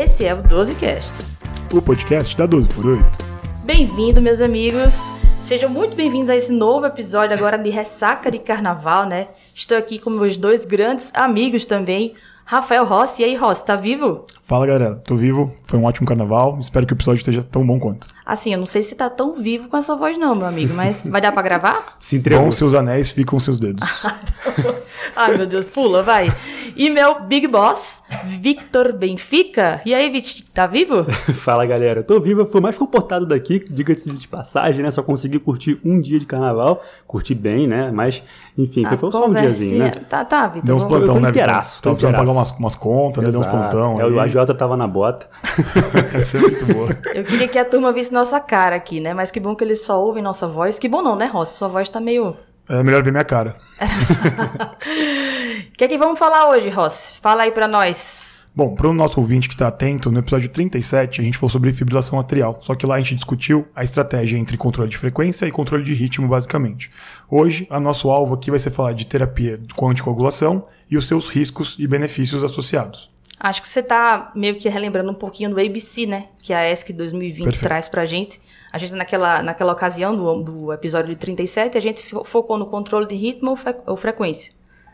Esse é o 12Cast. O podcast da 12 por 8. Bem-vindo, meus amigos. Sejam muito bem-vindos a esse novo episódio agora de Ressaca de Carnaval, né? Estou aqui com meus dois grandes amigos também, Rafael Rossi. E aí, Rossi, tá vivo? Fala galera, tô vivo, foi um ótimo carnaval, espero que o episódio esteja tão bom quanto. Assim, eu não sei se tá tão vivo com essa voz não, meu amigo, mas vai dar pra gravar? Se entregou. Com seus anéis, ficam seus dedos. Ai, meu Deus, pula, vai. E meu Big Boss, Victor Benfica. E aí, Vitor, tá vivo? Fala, galera. Tô vivo, eu fui mais comportado daqui, diga-se de passagem, né? Só consegui curtir um dia de carnaval, curti bem, né? Mas, enfim, ah, foi só um diazinho, né? Tá, tá, Vitor. Deu uns plantão, né, Vitor? Inteiraço, Tava precisando pagar umas, umas contas, né? Deu uns plantão. É, o AJ tava na bota. Essa é muito boa. Eu queria que a turma visse nossa cara aqui, né? Mas que bom que eles só ouvem nossa voz. Que bom não, né, Rossi? Sua voz tá meio... É melhor ver minha cara. O que é que vamos falar hoje, Rossi? Fala aí pra nós. Bom, para o nosso ouvinte que está atento, no episódio 37 a gente falou sobre fibrilação atrial, só que lá a gente discutiu a estratégia entre controle de frequência e controle de ritmo, basicamente. Hoje, a nosso alvo aqui vai ser falar de terapia com anticoagulação e os seus riscos e benefícios associados. Acho que você está meio que relembrando um pouquinho do ABC, né? Que a ESC 2020 Perfeito. traz pra gente. A gente, naquela, naquela ocasião do, do episódio de 37, a gente focou no controle de ritmo ou, fre ou frequência.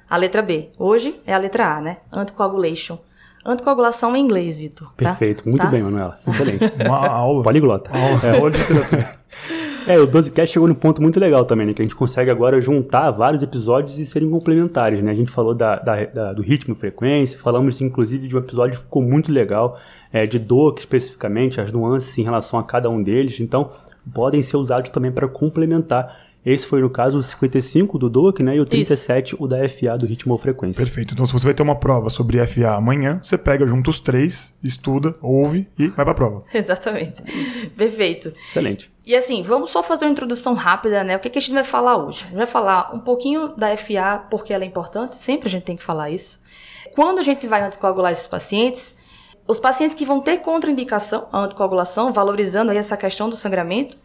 A letra B. Hoje é a letra A, né? Anticoagulation. Anticoagulação em inglês, Vitor. Tá? Perfeito, muito tá? bem, Manuela. Excelente. Uma aula. Poliglota. Aula, é. aula de literatura. É, o 12cast chegou num ponto muito legal também, né? Que a gente consegue agora juntar vários episódios e serem complementares, né? A gente falou da, da, da do ritmo e frequência, falamos inclusive de um episódio que ficou muito legal, é, de DOC especificamente, as nuances em relação a cada um deles. Então, podem ser usados também para complementar esse foi, no caso, o 55 do DOC, né? E o 37, Isso. o da FA, do ritmo ou frequência. Perfeito. Então, se você vai ter uma prova sobre FA amanhã, você pega junto os três, estuda, ouve e vai pra prova. Exatamente. Perfeito. Excelente. E assim, vamos só fazer uma introdução rápida, né? O que, que a gente vai falar hoje? A gente vai falar um pouquinho da FA, porque ela é importante, sempre a gente tem que falar isso. Quando a gente vai anticoagular esses pacientes, os pacientes que vão ter contraindicação à anticoagulação, valorizando aí essa questão do sangramento,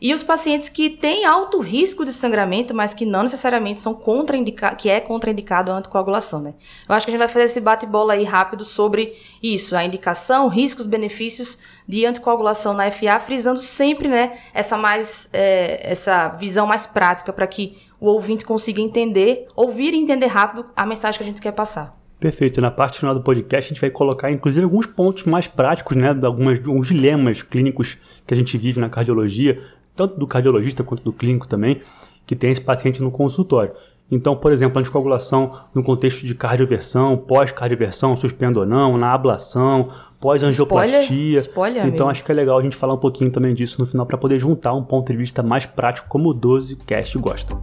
e os pacientes que têm alto risco de sangramento, mas que não necessariamente são contraindicados, que é contraindicado a anticoagulação, né? Eu acho que a gente vai fazer esse bate-bola aí rápido sobre isso, a indicação, riscos, benefícios de anticoagulação na FA, frisando sempre, né, essa mais, é, essa visão mais prática para que o ouvinte consiga entender, ouvir e entender rápido a mensagem que a gente quer passar. Perfeito. Na parte final do podcast, a gente vai colocar, inclusive, alguns pontos mais práticos, né? Algumas, alguns dilemas clínicos que a gente vive na cardiologia, tanto do cardiologista quanto do clínico também, que tem esse paciente no consultório. Então, por exemplo, anticoagulação no contexto de cardioversão, pós-cardioversão, suspendo ou não, na ablação, pós-angioplastia. Spoiler, então, acho que é legal a gente falar um pouquinho também disso no final para poder juntar um ponto de vista mais prático como o 12 Cast gosta.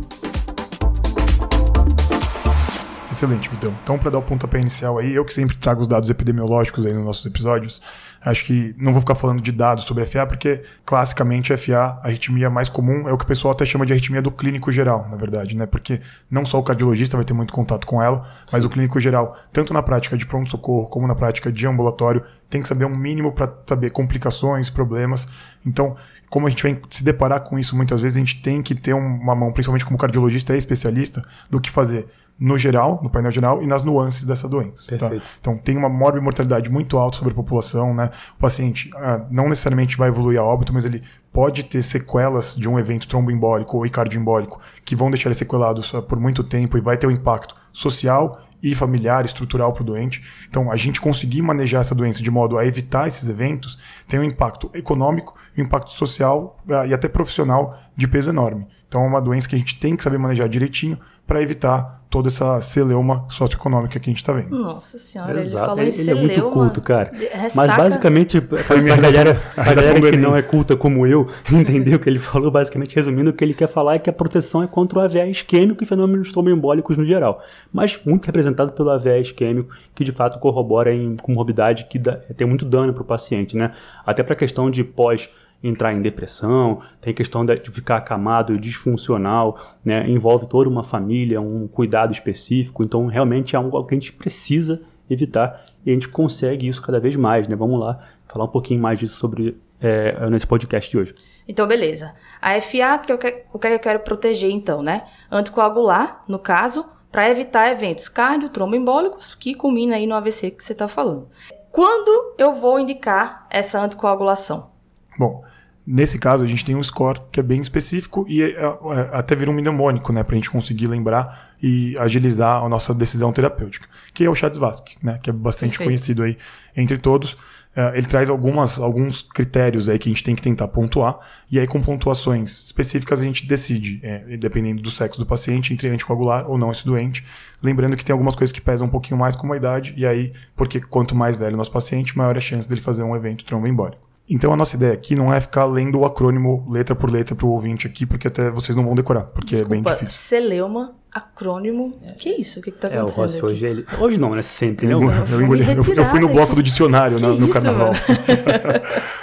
Excelente, Vitão. Então, para dar o pontapé inicial aí, eu que sempre trago os dados epidemiológicos aí nos nossos episódios, acho que não vou ficar falando de dados sobre FA, porque classicamente FA, a arritmia mais comum, é o que o pessoal até chama de arritmia do clínico geral, na verdade, né? Porque não só o cardiologista vai ter muito contato com ela, mas o clínico geral, tanto na prática de pronto-socorro como na prática de ambulatório, tem que saber um mínimo para saber complicações, problemas. Então, como a gente vem se deparar com isso muitas vezes, a gente tem que ter uma mão, principalmente como cardiologista e especialista, do que fazer no geral, no painel geral, e nas nuances dessa doença. Tá? Então, tem uma morbimortalidade muito alta sobre a população, né? O paciente ah, não necessariamente vai evoluir a óbito, mas ele pode ter sequelas de um evento tromboembólico ou cardioembólico que vão deixar ele sequelado por muito tempo e vai ter um impacto social e familiar, estrutural para o doente. Então, a gente conseguir manejar essa doença de modo a evitar esses eventos tem um impacto econômico, um impacto social uh, e até profissional de peso enorme. Então, é uma doença que a gente tem que saber manejar direitinho para evitar toda essa celeuma socioeconômica que a gente está vendo. Nossa senhora, Exato. ele falou ele, em ele é muito culto, cara. Ressaca... Mas basicamente, a minha galera, a galera que não é culta como eu, entendeu o que ele falou, basicamente resumindo, o que ele quer falar é que a proteção é contra o AVE isquêmico e fenômenos tromboembólicos no geral. Mas muito representado pelo AVE isquêmico, que de fato corrobora em comorbidade que dá, tem muito dano para o paciente, né? Até para a questão de pós entrar em depressão, tem questão de ficar acamado e disfuncional, né? envolve toda uma família, um cuidado específico, então realmente é algo que a gente precisa evitar e a gente consegue isso cada vez mais, né? Vamos lá falar um pouquinho mais disso sobre é, nesse podcast de hoje. Então, beleza. A FA, que eu que, o que eu quero proteger, então, né? Anticoagular, no caso, para evitar eventos cardio, tromboembólicos, que culmina aí no AVC que você está falando. Quando eu vou indicar essa anticoagulação? Bom, nesse caso a gente tem um score que é bem específico e é, é, até vira um mnemônico, né, para a gente conseguir lembrar e agilizar a nossa decisão terapêutica, que é o Chats-Vasque, né, que é bastante Perfeito. conhecido aí entre todos. É, ele traz algumas, alguns critérios aí que a gente tem que tentar pontuar, e aí com pontuações específicas a gente decide, é, dependendo do sexo do paciente, entre anticoagular ou não esse doente. Lembrando que tem algumas coisas que pesam um pouquinho mais como a idade, e aí, porque quanto mais velho o nosso paciente, maior a chance dele fazer um evento tromboembólico. Então a nossa ideia aqui não é ficar lendo o acrônimo letra por letra para o ouvinte aqui, porque até vocês não vão decorar, porque Desculpa, é bem difícil. Celeuma, acrônimo. É. Que isso? O que, que tá acontecendo? É, o Rossi hoje ele. Hoje não, né? Sempre, né? Eu, eu, eu, eu fui no bloco do dicionário no, no carnaval.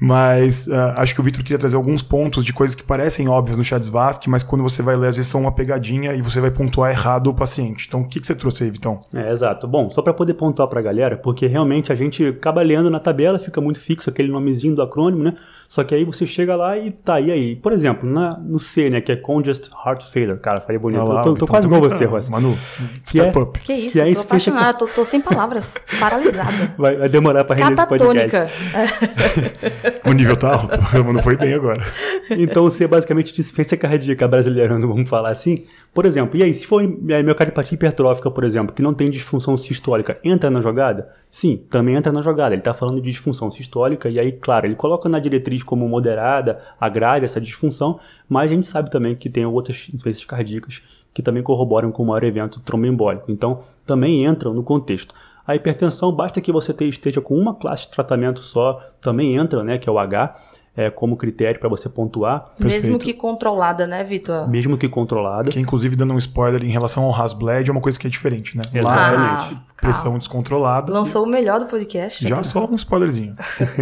Mas uh, acho que o Victor queria trazer alguns pontos de coisas que parecem óbvias no Vasque, mas quando você vai ler, às vezes são uma pegadinha e você vai pontuar errado o paciente. Então, o que, que você trouxe aí, Vitão? É, exato. Bom, só para poder pontuar para a galera, porque realmente a gente acaba lendo na tabela, fica muito fixo aquele nomezinho do acrônimo, né? Só que aí você chega lá e tá, e aí? Por exemplo, na, no C, né, que é Congestive Heart Failure, cara, falei bonito. lá, eu tô, tô quase igual você, Rossi. Manu, step é, up. Que isso, que é tô apaixonada, tô, tô, sem palavras, paralisada. Vai, vai demorar pra render esse podcast. o nível tá alto, não foi bem agora. Então o C é basicamente disfência cardíaca brasileira, vamos falar assim. Por exemplo, e aí, se for miocardiopatia hipertrófica, por exemplo, que não tem disfunção sistólica, entra na jogada? Sim, também entra na jogada. Ele está falando de disfunção sistólica, e aí, claro, ele coloca na diretriz como moderada, agrave essa disfunção, mas a gente sabe também que tem outras insuficiências cardíacas que também corroboram com o maior evento tromboembólico. Então, também entram no contexto. A hipertensão, basta que você esteja com uma classe de tratamento só, também entra, né, que é o H é, como critério para você pontuar. Mesmo Perfeito. que controlada, né, Vitor? Mesmo que controlada. Que inclusive dando um spoiler em relação ao Hasbled é uma coisa que é diferente, né? Exatamente. Ah, pressão descontrolada. Lançou o melhor do podcast. Já só um spoilerzinho.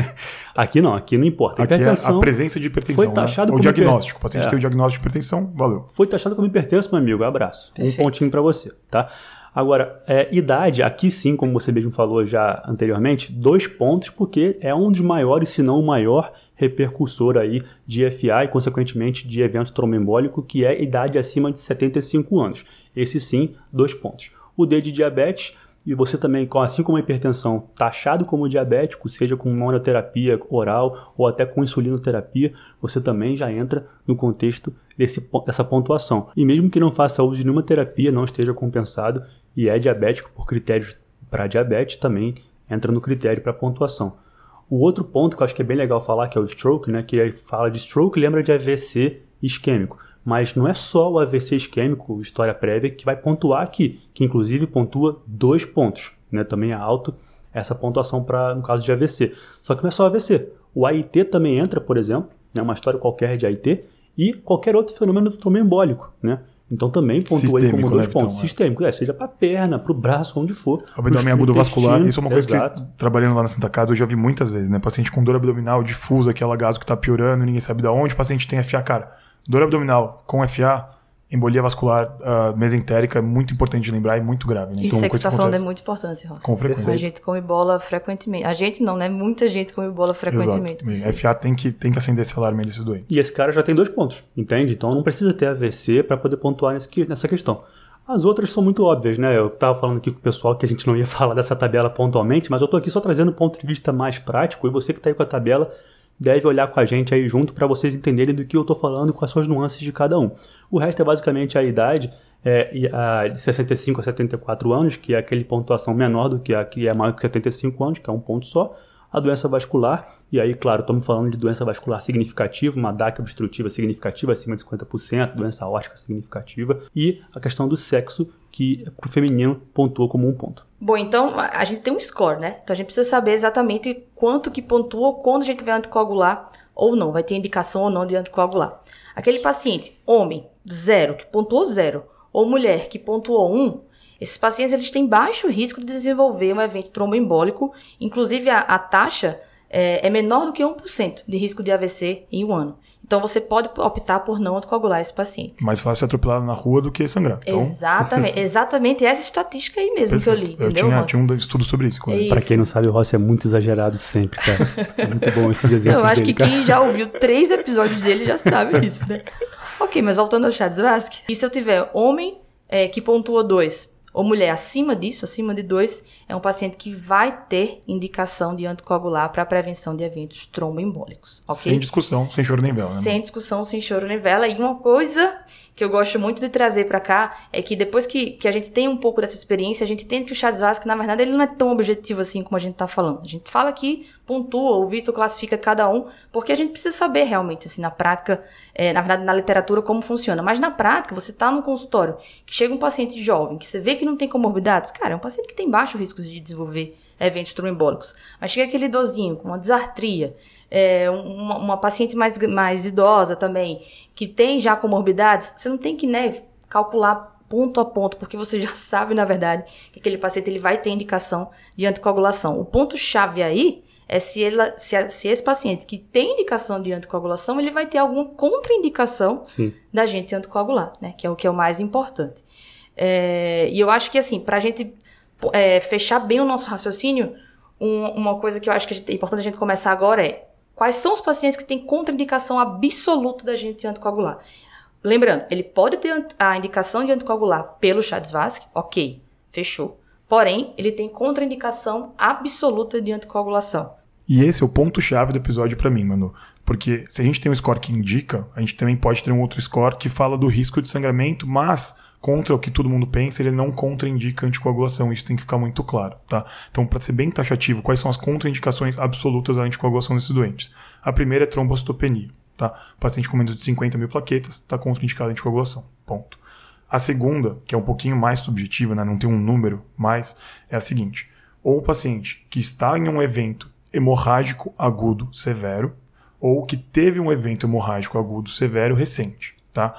aqui não, aqui não importa. Aqui é a presença de hipertensão. Foi né? taxado né? O diagnóstico. Hiper... O paciente é. tem o diagnóstico de hipertensão, valeu. Foi taxado como hipertenso, meu amigo. Abraço. Perfeito. Um pontinho para você, tá? Agora, é, idade, aqui sim, como você mesmo falou já anteriormente, dois pontos, porque é um dos maiores, se não o maior repercussor aí de FA e, consequentemente, de evento tromboembólico, que é idade acima de 75 anos. Esse sim, dois pontos. O D de diabetes, e você também, assim como a hipertensão, taxado como diabético, seja com monoterapia oral ou até com insulinoterapia, você também já entra no contexto desse, dessa pontuação. E mesmo que não faça uso de nenhuma terapia, não esteja compensado e é diabético por critérios para diabetes, também entra no critério para pontuação. O outro ponto que eu acho que é bem legal falar, que é o stroke, né? Que fala de stroke lembra de AVC isquêmico. Mas não é só o AVC isquêmico, história prévia, que vai pontuar aqui, que inclusive pontua dois pontos. Né? Também é alto essa pontuação para no caso de AVC. Só que não é só AVC. O AIT também entra, por exemplo, né? uma história qualquer de AIT, e qualquer outro fenômeno tromboembólico, né? Então também pontua aí como dois né, pontos. Então, Sistêmico, é, seja para a perna, para o braço, onde for. Abdômen agudo vascular, isso é uma coisa Exato. que trabalhando lá na Santa Casa eu já vi muitas vezes, né? Paciente com dor abdominal difusa, aquela gaso que está piorando, ninguém sabe de onde, o paciente tem FA, cara. Dor abdominal com FA, embolia vascular uh, mesentérica é muito importante de lembrar e muito grave. Né? Isso então, é que você está falando é muito importante, Ross. Com frequência. A gente come bola frequentemente. A gente não, né? Muita gente come bola frequentemente. Exato. FA tem que, tem que acender esse alarme desses doentes. E esse cara já tem dois pontos, entende? Então não precisa ter AVC para poder pontuar nesse, nessa questão. As outras são muito óbvias, né? Eu estava falando aqui com o pessoal que a gente não ia falar dessa tabela pontualmente, mas eu estou aqui só trazendo um ponto de vista mais prático e você que está aí com a tabela deve olhar com a gente aí junto para vocês entenderem do que eu estou falando são as nuances de cada um. O resto é basicamente a idade é, a, de 65 a 74 anos, que é aquele pontuação menor do que a que é maior que 75 anos, que é um ponto só. A doença vascular, e aí, claro, estamos falando de doença vascular significativa, uma DAC obstrutiva significativa acima de 50%, doença órtica significativa, e a questão do sexo, que para o feminino pontua como um ponto. Bom, então a gente tem um score, né? Então a gente precisa saber exatamente quanto que pontua quando a gente vai anticoagular ou não, vai ter indicação ou não de anticoagular. Aquele paciente, homem, zero, que pontuou zero, ou mulher que pontuou um, esses pacientes eles têm baixo risco de desenvolver um evento tromboembólico, inclusive a, a taxa é, é menor do que 1% de risco de AVC em um ano. Então você pode optar por não anticoagular esse paciente. Mais fácil atropelar na rua do que sangrar. Então... Exatamente, exatamente essa estatística aí mesmo Perfeito. que eu li. Entendeu, eu tinha, tinha um estudo sobre isso. isso. Para quem não sabe, o Rossi é muito exagerado sempre, cara. É muito bom esses exemplos Eu acho dele, que cara. quem já ouviu três episódios dele já sabe isso, né? ok, mas voltando ao Chats Vasque. E se eu tiver homem é, que pontua 2, ou mulher acima disso, acima de 2, é um paciente que vai ter indicação de anticoagular para prevenção de eventos tromboembólicos. Okay? Sem discussão, sem choro nem vela. Né? Sem discussão, sem choro nem vela. E uma coisa que eu gosto muito de trazer para cá é que depois que, que a gente tem um pouco dessa experiência, a gente entende que o chá de Vasco, na verdade, ele não é tão objetivo assim como a gente está falando. A gente fala aqui, pontua, o Vitor classifica cada um, porque a gente precisa saber realmente, assim, na prática, é, na verdade, na literatura, como funciona. Mas na prática, você está num consultório que chega um paciente jovem, que você vê que não tem comorbidades, cara, é um paciente que tem baixo risco de desenvolver eventos tromboembólicos. Mas chega aquele idosinho com uma desartria, é, uma, uma, paciente mais, mais idosa também, que tem já comorbidades, você não tem que né, calcular ponto a ponto, porque você já sabe, na verdade, que aquele paciente ele vai ter indicação de anticoagulação. O ponto-chave aí é se, ela, se, se, esse paciente que tem indicação de anticoagulação, ele vai ter alguma contraindicação Sim. da gente anticoagular, né? Que é o que é o mais importante. É, e eu acho que, assim, para a gente é, fechar bem o nosso raciocínio, um, uma coisa que eu acho que é importante a gente começar agora é quais são os pacientes que têm contraindicação absoluta da gente anticoagular. Lembrando, ele pode ter a indicação de anticoagular pelo Chades-Vasque, ok, fechou. Porém, ele tem contraindicação absoluta de anticoagulação. E esse é o ponto-chave do episódio para mim, mano. Porque se a gente tem um score que indica, a gente também pode ter um outro score que fala do risco de sangramento, mas contra o que todo mundo pensa, ele não contraindica anticoagulação. Isso tem que ficar muito claro, tá? Então, para ser bem taxativo, quais são as contraindicações absolutas da anticoagulação nesses doentes? A primeira é trombocitopenia, tá? Paciente com menos de 50 mil plaquetas está contraindicado a anticoagulação. Ponto. A segunda, que é um pouquinho mais subjetiva, né? não tem um número mais, é a seguinte: ou o paciente que está em um evento hemorrágico agudo severo, ou que teve um evento hemorrágico agudo severo recente, tá?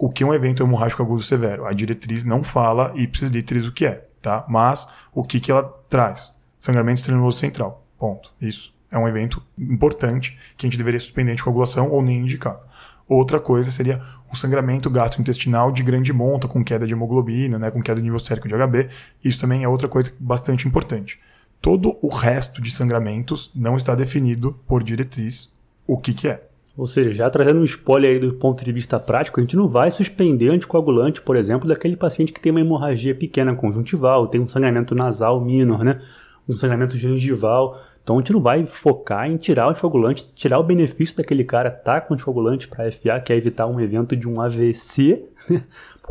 O que é um evento hemorrágico agudo severo. A diretriz não fala ipsis literis o que é, tá? Mas o que, que ela traz? Sangramento extraneoso central. Ponto. Isso é um evento importante que a gente deveria suspender a coagulação ou nem indicar. Outra coisa seria o sangramento gastrointestinal de grande monta, com queda de hemoglobina, né, com queda de nível sérico de HB. Isso também é outra coisa bastante importante. Todo o resto de sangramentos não está definido por diretriz o que, que é. Ou seja, já trazendo um spoiler aí do ponto de vista prático, a gente não vai suspender anticoagulante, por exemplo, daquele paciente que tem uma hemorragia pequena conjuntival, tem um sangramento nasal minor, né? um sangramento gengival. Então a gente não vai focar em tirar o anticoagulante, tirar o benefício daquele cara tá com anticoagulante para FA, que é evitar um evento de um AVC,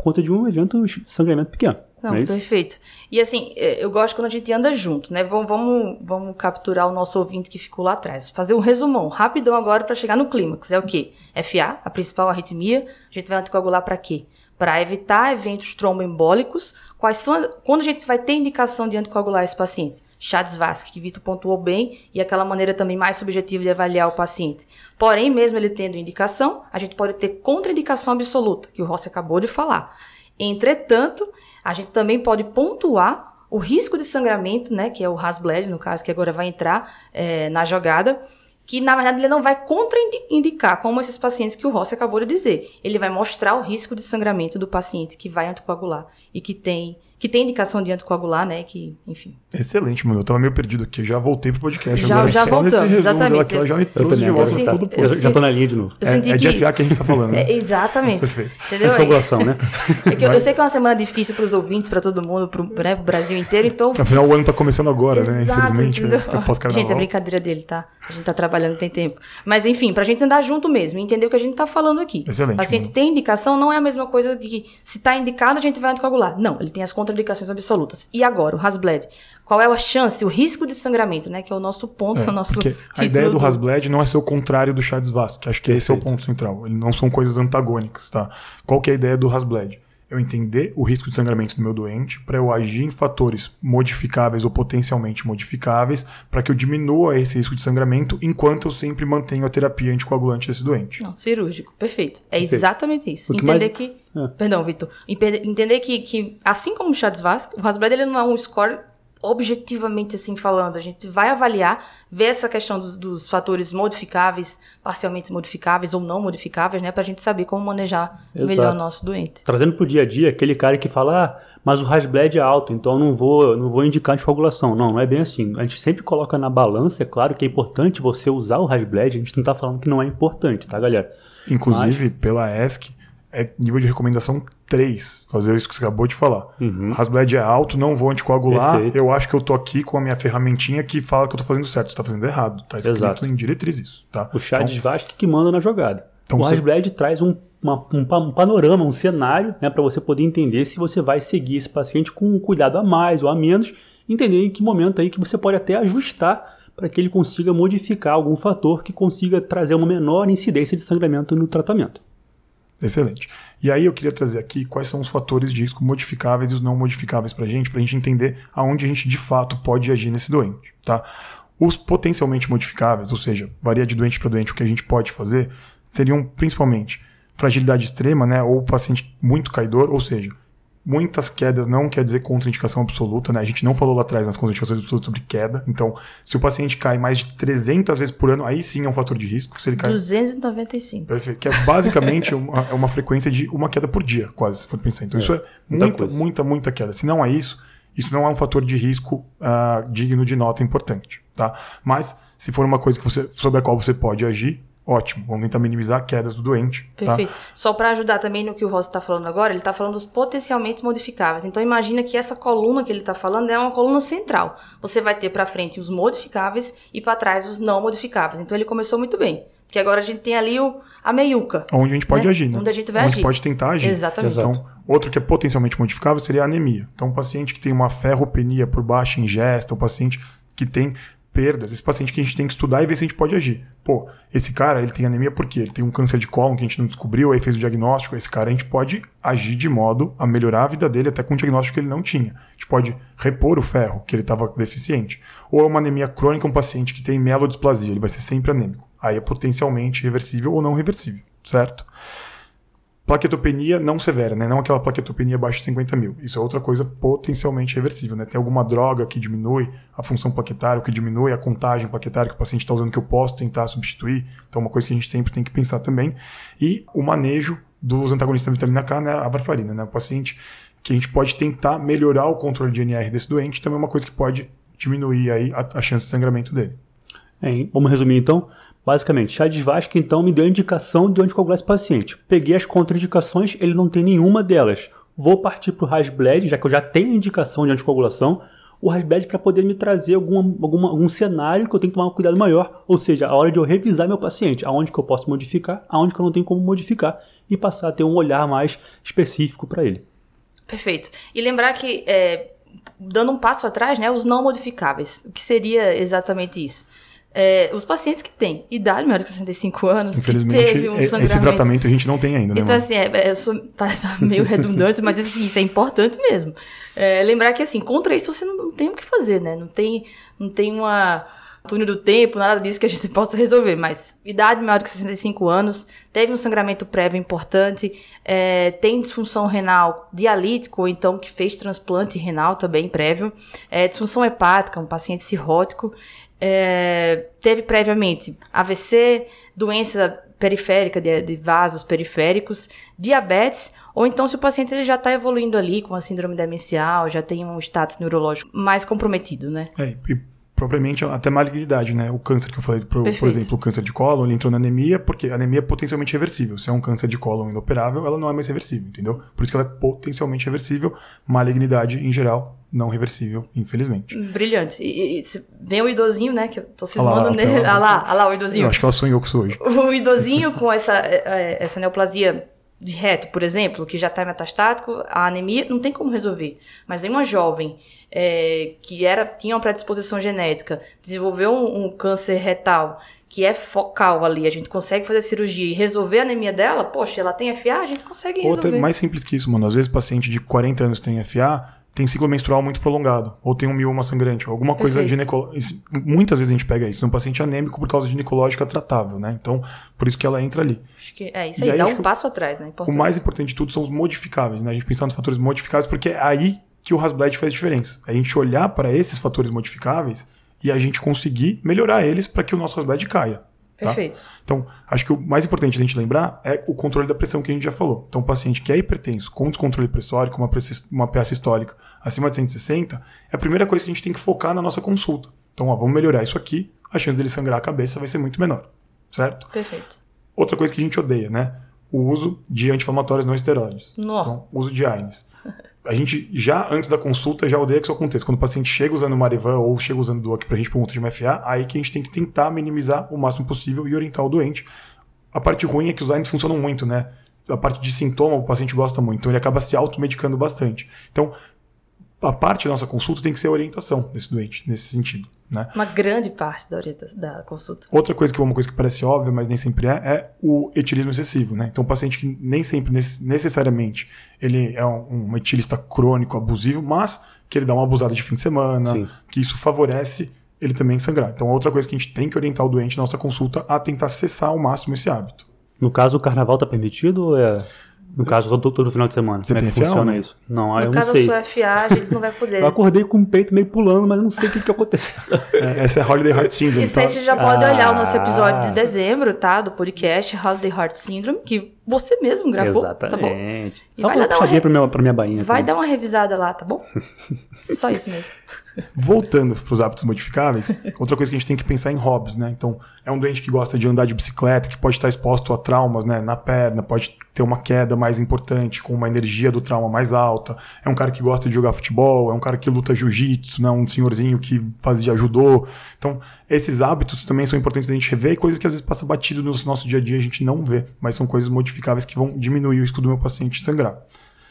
por conta de um evento sangramento pequeno. Não, é perfeito. E assim, é, eu gosto quando a gente anda junto, né? Vamos, vamos, vamos capturar o nosso ouvinte que ficou lá atrás. Fazer um resumão rapidão agora para chegar no clímax. É o quê? FA, a principal arritmia. A gente vai anticoagular para quê? Para evitar eventos tromboembólicos. Quais são as, quando a gente vai ter indicação de anticoagular esse paciente? Chades-Vasque, que Vitor pontuou bem, e aquela maneira também mais subjetiva de avaliar o paciente. Porém, mesmo ele tendo indicação, a gente pode ter contraindicação absoluta, que o Rossi acabou de falar. Entretanto, a gente também pode pontuar o risco de sangramento, né, que é o Hasbled, no caso, que agora vai entrar é, na jogada, que na verdade ele não vai contraindicar, como esses pacientes que o Rossi acabou de dizer. Ele vai mostrar o risco de sangramento do paciente que vai anticoagular e que tem que tem indicação de anticoagular, né? Que, enfim. Excelente, mano. Eu tava meio perdido aqui. Já voltei pro podcast. Já, agora, já voltamos, exatamente. Aqui, já me trouxe de volta. Eu, eu, já tô na linha de novo. É, é de FA que a gente tá falando. Né? É, exatamente. Perfeito. Entendeu? Anticoagulação, né? É que eu, eu, sei que é uma semana difícil pros ouvintes, pra todo mundo, pro, né, pro Brasil inteiro, então... Afinal, o ano tá começando agora, né? Exato, né? Infelizmente. Né? Gente, é brincadeira dele, tá? A gente tá trabalhando, tem tempo. Mas, enfim, pra gente andar junto mesmo e entender o que a gente tá falando aqui. Excelente. O paciente mano. tem indicação, não é a mesma coisa de que se tá indicado, a gente vai anticoagular. Não, ele tem as contraindicações absolutas. E agora, o Hasbled? Qual é a chance, o risco de sangramento, né? Que é o nosso ponto, é, o nosso A ideia do, do Hasbled não é ser o contrário do Chades Vasque. Acho que Perfeito. esse é o ponto central. Eles não são coisas antagônicas, tá? Qual que é a ideia do Hasbled? Eu entender o risco de sangramento do meu doente, para eu agir em fatores modificáveis ou potencialmente modificáveis, para que eu diminua esse risco de sangramento, enquanto eu sempre mantenho a terapia anticoagulante desse doente. Não, cirúrgico, perfeito. É perfeito. exatamente isso. Entender mais... que. É. Perdão, Vitor. Entender que, que, assim como o Chades Vasco, o Hasbled ele não é um score objetivamente assim falando, a gente vai avaliar, ver essa questão dos, dos, fatores modificáveis, parcialmente modificáveis ou não modificáveis, né, pra gente saber como manejar Exato. melhor o nosso doente. Trazendo pro dia a dia, aquele cara que fala, ah, mas o Hasbled é alto, então não vou, não vou indicar anticoagulação. Não, não é bem assim. A gente sempre coloca na balança, é claro que é importante você usar o Hasbled, a gente não tá falando que não é importante, tá, galera? Inclusive, mas... pela ESC, é nível de recomendação 3, fazer isso que você acabou de falar. Uhum. Hasbled é alto, não vou anticoagular, Perfeito. eu acho que eu tô aqui com a minha ferramentinha que fala que eu tô fazendo certo, você tá fazendo errado. Tá escrito Exato. em diretriz isso, tá? O Chad então, Vasque que manda na jogada. Então o Hasbled você... traz um, uma, um, panorama, um cenário, né, para você poder entender se você vai seguir esse paciente com um cuidado a mais ou a menos, entender em que momento aí que você pode até ajustar para que ele consiga modificar algum fator que consiga trazer uma menor incidência de sangramento no tratamento. Excelente. E aí eu queria trazer aqui quais são os fatores de risco modificáveis e os não modificáveis para a gente, para a gente entender aonde a gente de fato pode agir nesse doente. Tá? Os potencialmente modificáveis, ou seja, varia de doente para doente o que a gente pode fazer, seriam principalmente fragilidade extrema, né, ou paciente muito caidor, ou seja, Muitas quedas não quer dizer contraindicação absoluta, né? A gente não falou lá atrás nas contraindicações absolutas sobre queda. Então, se o paciente cai mais de 300 vezes por ano, aí sim é um fator de risco. Se ele cai... 295. Perfeito. Que é basicamente uma, é uma frequência de uma queda por dia, quase, se for pensar. Então, é, isso é muita, muita, muita, muita, queda. Se não é isso, isso não é um fator de risco uh, digno de nota importante, tá? Mas, se for uma coisa que você, sobre a qual você pode agir, ótimo. Vamos tentar minimizar quedas do doente. Tá? Perfeito. Tá? Só para ajudar também no que o Rossi está falando agora, ele está falando dos potencialmente modificáveis. Então imagina que essa coluna que ele está falando é uma coluna central. Você vai ter para frente os modificáveis e para trás os não modificáveis. Então ele começou muito bem. Porque agora a gente tem ali o, a meiuca. Onde a gente pode né? agir, né? Onde a gente vai Onde agir. gente pode tentar agir. Exatamente. Então, outro que é potencialmente modificável seria a anemia. Então, um paciente que tem uma ferropenia por baixa ingesta, um paciente que tem perdas, esse paciente que a gente tem que estudar e ver se a gente pode agir. Pô, esse cara, ele tem anemia porque ele tem um câncer de cólon que a gente não descobriu, aí fez o diagnóstico, esse cara a gente pode agir de modo a melhorar a vida dele até com um diagnóstico que ele não tinha. A gente pode repor o ferro, que ele estava deficiente. Ou é uma anemia crônica, um paciente que tem melodisplasia, ele vai ser sempre anêmico. Aí é potencialmente reversível ou não reversível, certo? Plaquetopenia não severa, né? Não aquela plaquetopenia abaixo de 50 mil. Isso é outra coisa potencialmente reversível, né? Tem alguma droga que diminui a função plaquetária, que diminui a contagem plaquetária que o paciente está usando que eu posso tentar substituir. Então, é uma coisa que a gente sempre tem que pensar também. E o manejo dos antagonistas da vitamina K, né? A varfarina, né? O paciente que a gente pode tentar melhorar o controle de NR desse doente, também é uma coisa que pode diminuir aí a, a chance de sangramento dele. É, vamos resumir então. Basicamente, chá de Vasco então me deu a indicação de onde coagular esse paciente. Peguei as contraindicações, ele não tem nenhuma delas. Vou partir para o Rasbled, já que eu já tenho indicação de anticoagulação, o Rasbled para poder me trazer alguma, alguma, algum cenário que eu tenho que tomar um cuidado maior. Ou seja, a hora de eu revisar meu paciente, aonde que eu posso modificar, aonde que eu não tenho como modificar, e passar a ter um olhar mais específico para ele. Perfeito. E lembrar que, é, dando um passo atrás, né, os não modificáveis, o que seria exatamente isso? É, os pacientes que têm idade maior de 65 anos, Infelizmente, teve um esse tratamento a gente não tem ainda, né? Então, assim, é, é, eu sou, tá, tá meio redundante, mas assim, isso é importante mesmo. É, lembrar que, assim, contra isso você não, não, tem o que fazer, né? Não tem, não tem uma túnel do tempo, nada disso que a gente possa resolver. Mas idade maior de 65 anos, teve um sangramento prévio importante, é, tem disfunção renal dialítico, ou então que fez transplante renal também prévio, é, disfunção hepática, um paciente cirrótico, é, teve previamente AVC, doença periférica de, de, vasos periféricos, diabetes, ou então se o paciente ele já está evoluindo ali com a síndrome demencial, já tem um status neurológico mais comprometido, né? É, propriamente até malignidade, né? O câncer que eu falei, por, por exemplo, o câncer de cólon, ele entrou na anemia porque a anemia é potencialmente reversível. Se é um câncer de cólon inoperável, ela não é mais reversível, entendeu? Por isso que ela é potencialmente reversível. Malignidade, em geral, não reversível, infelizmente. Brilhante. E, e vem o idosinho, né? Que eu tô cismando nele. Olha lá, olha lá o idosinho. Eu acho que ela sonhou com isso hoje. O idosinho com essa, é, é, essa neoplasia de reto, por exemplo, que já está metastático, a anemia não tem como resolver. Mas tem uma jovem é, que era tinha uma predisposição genética, desenvolveu um, um, câncer retal que é focal ali, a gente consegue fazer cirurgia e resolver a anemia dela, poxa, ela tem FA, a gente consegue resolver. Outra, mais simples que isso, mano. Às vezes paciente de 40 anos tem FA, tem ciclo menstrual muito prolongado, ou tem um mioma sangrante, ou alguma coisa ginecológica. Muitas vezes a gente pega isso no paciente anêmico por causa ginecológica tratável, né? Então, por isso que ela entra ali. Acho que é isso aí, aí dá um passo atrás, né? Importante. O mais importante de tudo são os modificáveis, né? A gente pensar nos fatores modificáveis, porque é aí que o Hasbled faz diferença. É a gente olhar para esses fatores modificáveis e a gente conseguir melhorar eles para que o nosso Hasbled caia. Tá? Perfeito. Então, acho que o mais importante a gente lembrar é o controle da pressão que a gente já falou. Então, o paciente que é hipertenso, com descontrole pressórico, uma, uma PA sistólica acima de 160, é a primeira coisa que a gente tem que focar na nossa consulta. Então, ó, vamos melhorar isso aqui, a chance dele sangrar a cabeça vai ser muito menor. Certo? Perfeito. Outra coisa que a gente odeia, né? o uso de anti-inflamatórios não esteroides. No. Então, uso de AINES. A gente já, antes da consulta, já odeia que isso aconteça. Quando o paciente chega usando Marivan ou chega usando DOAC para a gente pergunta de uma FA, aí que a gente tem que tentar minimizar o máximo possível e orientar o doente. A parte ruim é que os AINES funcionam muito, né? A parte de sintoma o paciente gosta muito, então ele acaba se automedicando bastante. Então, a parte da nossa consulta tem que ser a orientação desse doente, nesse sentido. Né? Uma grande parte da, da consulta. Outra coisa que é uma coisa que parece óbvia, mas nem sempre é, é o etilismo excessivo. Né? Então, o paciente que nem sempre necessariamente ele é um, um etilista crônico, abusivo, mas que ele dá uma abusada de fim de semana, Sim. que isso favorece ele também sangrar. Então, outra coisa que a gente tem que orientar o doente na nossa consulta a tentar cessar ao máximo esse hábito. No caso, o carnaval está permitido ou é no caso, todo, todo final de semana. Você Como é que funciona isso? Não, no eu caso não sei. No caso FA, a gente não vai poder. eu acordei com o peito meio pulando, mas não sei o que, que aconteceu. É, essa é Holiday Heart Syndrome. Aí tá? você já pode ah. olhar o nosso episódio de dezembro, tá? Do podcast Holiday Heart Syndrome, que você mesmo gravou, Exatamente. tá bom? E Só vai dar uma re... pra, minha, pra minha bainha. Vai também. dar uma revisada lá, tá bom? Só isso mesmo. Voltando para os hábitos modificáveis, outra coisa que a gente tem que pensar em hobbies, né? Então, é um doente que gosta de andar de bicicleta, que pode estar exposto a traumas né, na perna, pode ter uma queda mais importante, com uma energia do trauma mais alta. É um cara que gosta de jogar futebol, é um cara que luta jiu-jitsu, né? um senhorzinho que fazia judô. Então, esses hábitos também são importantes da gente rever, coisas que às vezes passa batido no nosso dia a dia a gente não vê, mas são coisas modificáveis que vão diminuir o risco do meu paciente sangrar.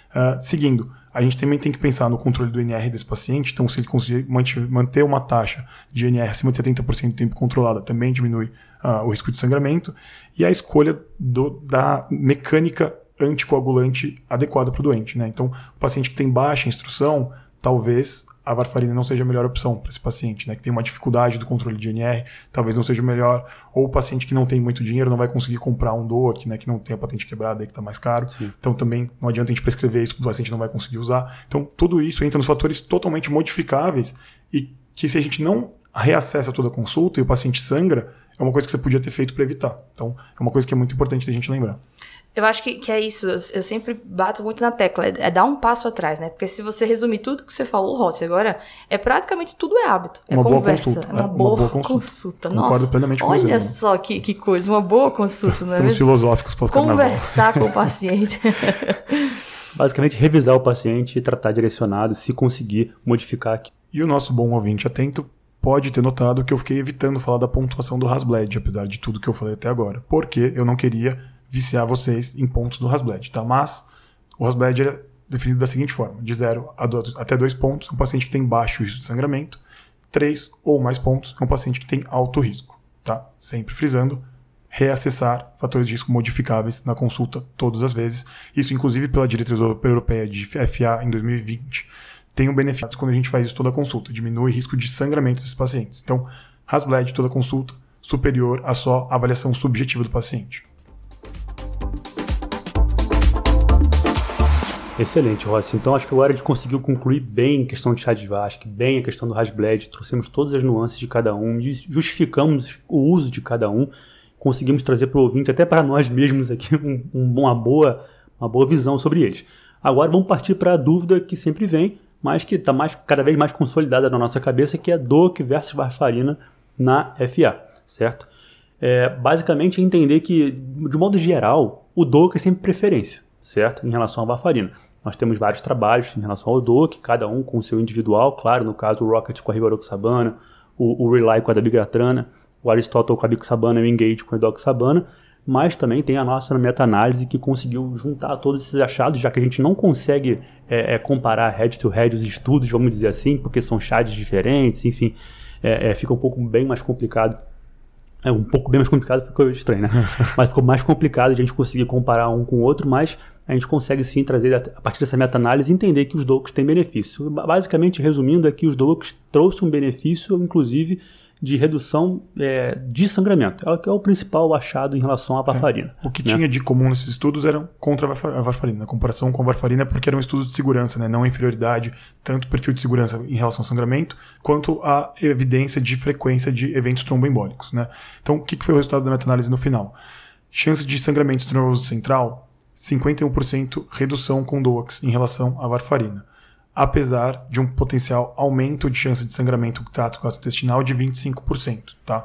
Uh, seguindo, a gente também tem que pensar no controle do NR desse paciente, então se ele conseguir manter uma taxa de NR acima de 70% do tempo controlada, também diminui uh, o risco de sangramento, e a escolha do, da mecânica anticoagulante adequada para o doente. Né? Então, o paciente que tem baixa instrução, talvez a varfarina não seja a melhor opção para esse paciente, né, que tem uma dificuldade do controle de NR, talvez não seja o melhor, ou o paciente que não tem muito dinheiro não vai conseguir comprar um DOAC, né, que não tem a patente quebrada, que está mais caro. Sim. Então também não adianta a gente prescrever isso, o paciente não vai conseguir usar. Então tudo isso entra nos fatores totalmente modificáveis e que se a gente não reacessa toda a consulta e o paciente sangra, é uma coisa que você podia ter feito para evitar. Então é uma coisa que é muito importante da gente lembrar. Eu acho que, que é isso, eu sempre bato muito na tecla, é, é, dar um passo atrás, né? Porque se você resumir tudo que você falou, Rossi, agora, é praticamente tudo é hábito, é uma conversa. Boa consulta, é uma, é, boa, uma boa consulta. consulta. Concordo Nossa, plenamente com olha você. Olha só que, que coisa, uma boa consulta, não é Estamos filosóficos pós-carnaval. Conversar com o paciente. Basicamente, revisar o paciente e tratar direcionado, se conseguir modificar aqui. E o nosso bom ouvinte atento pode ter notado que eu fiquei evitando falar da pontuação do Hasbled, apesar de tudo que eu falei até agora. Porque eu não queria viciar vocês em pontos do Hasbled, tá? Mas o Hasbled é definido da seguinte forma: de 0 até 2 pontos, um paciente que tem baixo risco de sangramento, 3 ou mais pontos, é um paciente que tem alto risco, tá? Sempre frisando, reacessar fatores de risco modificáveis na consulta todas as vezes. Isso, inclusive, pela diretriz europeia de FA em 2020, tem um benefício quando a gente faz isso toda a consulta, diminui o risco de sangramento desses pacientes. Então, Hasbled toda consulta superior a só avaliação subjetiva do paciente. Excelente, Rossi. Então acho que agora a gente conseguiu concluir bem a questão de Vasque, bem a questão do Hasbled, trouxemos todas as nuances de cada um, justificamos o uso de cada um, conseguimos trazer para o ouvinte, até para nós mesmos aqui, um, um, uma, boa, uma boa visão sobre eles. Agora vamos partir para a dúvida que sempre vem, mas que está mais, cada vez mais consolidada na nossa cabeça, que é DOC versus varfarina na FA, certo? É, basicamente entender que, de modo geral, o DOC é sempre preferência, certo? Em relação à varfarina. Nós temos vários trabalhos em relação ao DOC, cada um com o seu individual, claro, no caso o Rocket com a Rivaroxabana, o, o Rely com a dabigratrana, o Aristotle com a Bixabana e o Engage com a Edoxabana, mas também tem a nossa meta-análise que conseguiu juntar todos esses achados, já que a gente não consegue é, é, comparar head-to-head os estudos, vamos dizer assim, porque são chats diferentes, enfim, é, é, fica um pouco bem mais complicado. É um pouco bem mais complicado, ficou estranho, né? mas ficou mais complicado a gente conseguir comparar um com o outro, mas a gente consegue sim trazer, a partir dessa meta-análise, entender que os DOCs têm benefício. Basicamente, resumindo, é que os DOCs trouxeram um benefício, inclusive, de redução é, de sangramento. É o que é o principal achado em relação à varfarina. É, o que né? tinha de comum nesses estudos era contra a varfarina, a comparação com a varfarina, porque eram estudos de segurança, né? não inferioridade, tanto perfil de segurança em relação ao sangramento, quanto a evidência de frequência de eventos tromboembólicos. Né? Então, o que foi o resultado da meta-análise no final? Chance de sangramento estenoso central 51% redução com DOAX em relação à varfarina, apesar de um potencial aumento de chance de sangramento gastrointestinal de 25%. Tá?